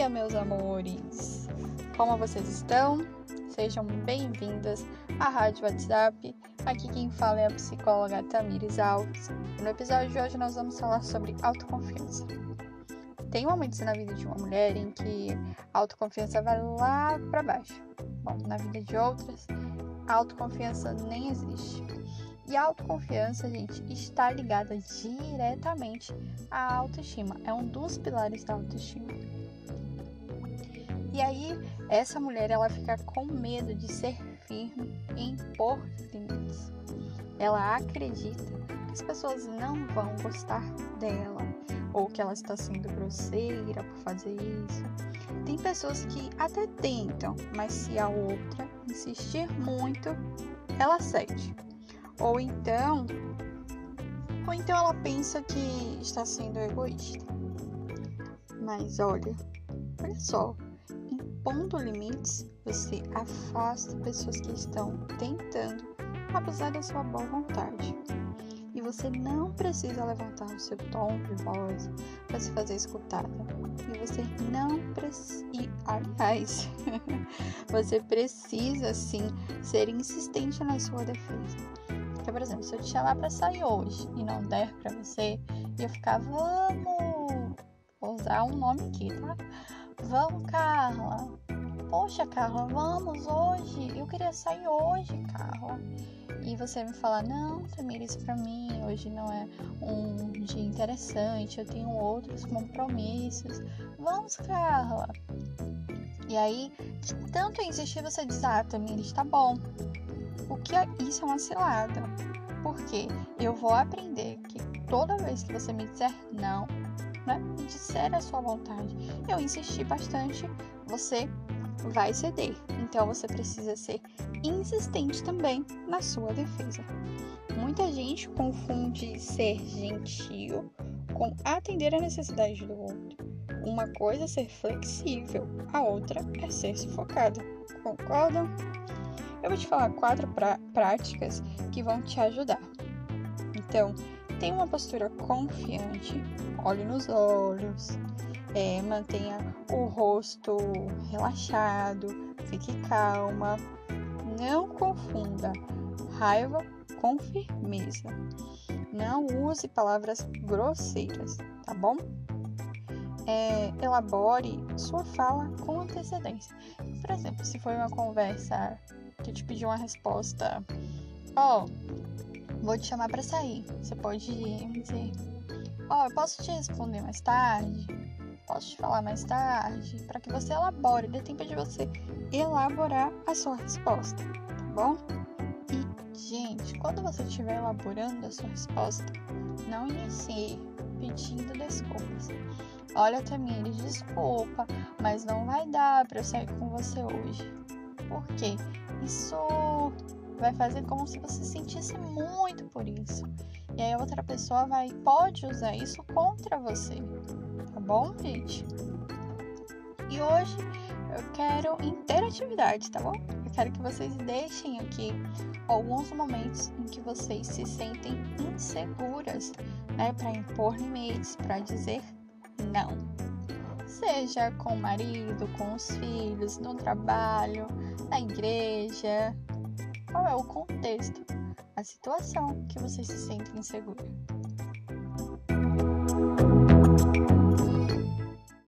dia, meus amores! Como vocês estão? Sejam bem-vindas à Rádio WhatsApp. Aqui quem fala é a psicóloga Tamires Alves. No episódio de hoje nós vamos falar sobre autoconfiança. Tem momentos na vida de uma mulher em que a autoconfiança vai lá para baixo. Bom, na vida de outras, a autoconfiança nem existe. E a autoconfiança, gente, está ligada diretamente à autoestima. É um dos pilares da autoestima. E aí, essa mulher, ela fica com medo de ser firme e impor limites. Ela acredita que as pessoas não vão gostar dela ou que ela está sendo grosseira por fazer isso. Tem pessoas que até tentam, mas se a outra insistir muito, ela cede. Ou então, ou então ela pensa que está sendo egoísta. Mas olha, olha só, impondo limites, você afasta pessoas que estão tentando abusar da sua boa vontade. E você não precisa levantar o seu tom de voz para se fazer escutada. E você não precisa. Aliás, você precisa sim ser insistente na sua defesa. Porque, por exemplo, se eu te chamar para sair hoje e não der para você, eu ficar, vamos, vou usar um nome aqui, tá? Vamos, Carla. Poxa, Carla, vamos hoje. Eu queria sair hoje, Carla. E você me falar, não, Samira, isso pra mim hoje não é um dia interessante, eu tenho outros compromissos. Vamos, Carla. E aí, de tanto insistir, você diz, ah, Tamira, está bom. O que é, isso é uma cilada. Porque eu vou aprender que toda vez que você me disser não, né, disser a sua vontade, eu insistir bastante, você vai ceder. Então você precisa ser insistente também na sua defesa. Muita gente confunde ser gentil com atender a necessidade do outro. Uma coisa é ser flexível, a outra é ser sufocada. Concordam? Eu vou te falar quatro práticas que vão te ajudar. Então, tenha uma postura confiante, olhe nos olhos, é, mantenha o rosto relaxado, fique calma, não confunda raiva com firmeza. Não use palavras grosseiras, tá bom? É, elabore sua fala com antecedência. Por exemplo, se for uma conversa que te pediu uma resposta, ó, oh, vou te chamar para sair. Você pode dizer, ó, oh, eu posso te responder mais tarde? Posso te falar mais tarde? Para que você elabore, dê tempo de você elaborar a sua resposta, tá bom? E, gente, quando você estiver elaborando a sua resposta, não inicie pedindo desculpas. Olha, Tamires, desculpa, mas não vai dar para eu sair com você hoje. Por quê? Isso vai fazer como se você sentisse muito por isso. E aí a outra pessoa vai pode usar isso contra você. Tá bom, gente? E hoje eu quero interatividade, tá bom? Eu quero que vocês deixem aqui alguns momentos em que vocês se sentem inseguras, né, para impor limites, para dizer não. Seja com o marido, com os filhos, no trabalho, na igreja. Qual é o contexto, a situação que você se sente insegura?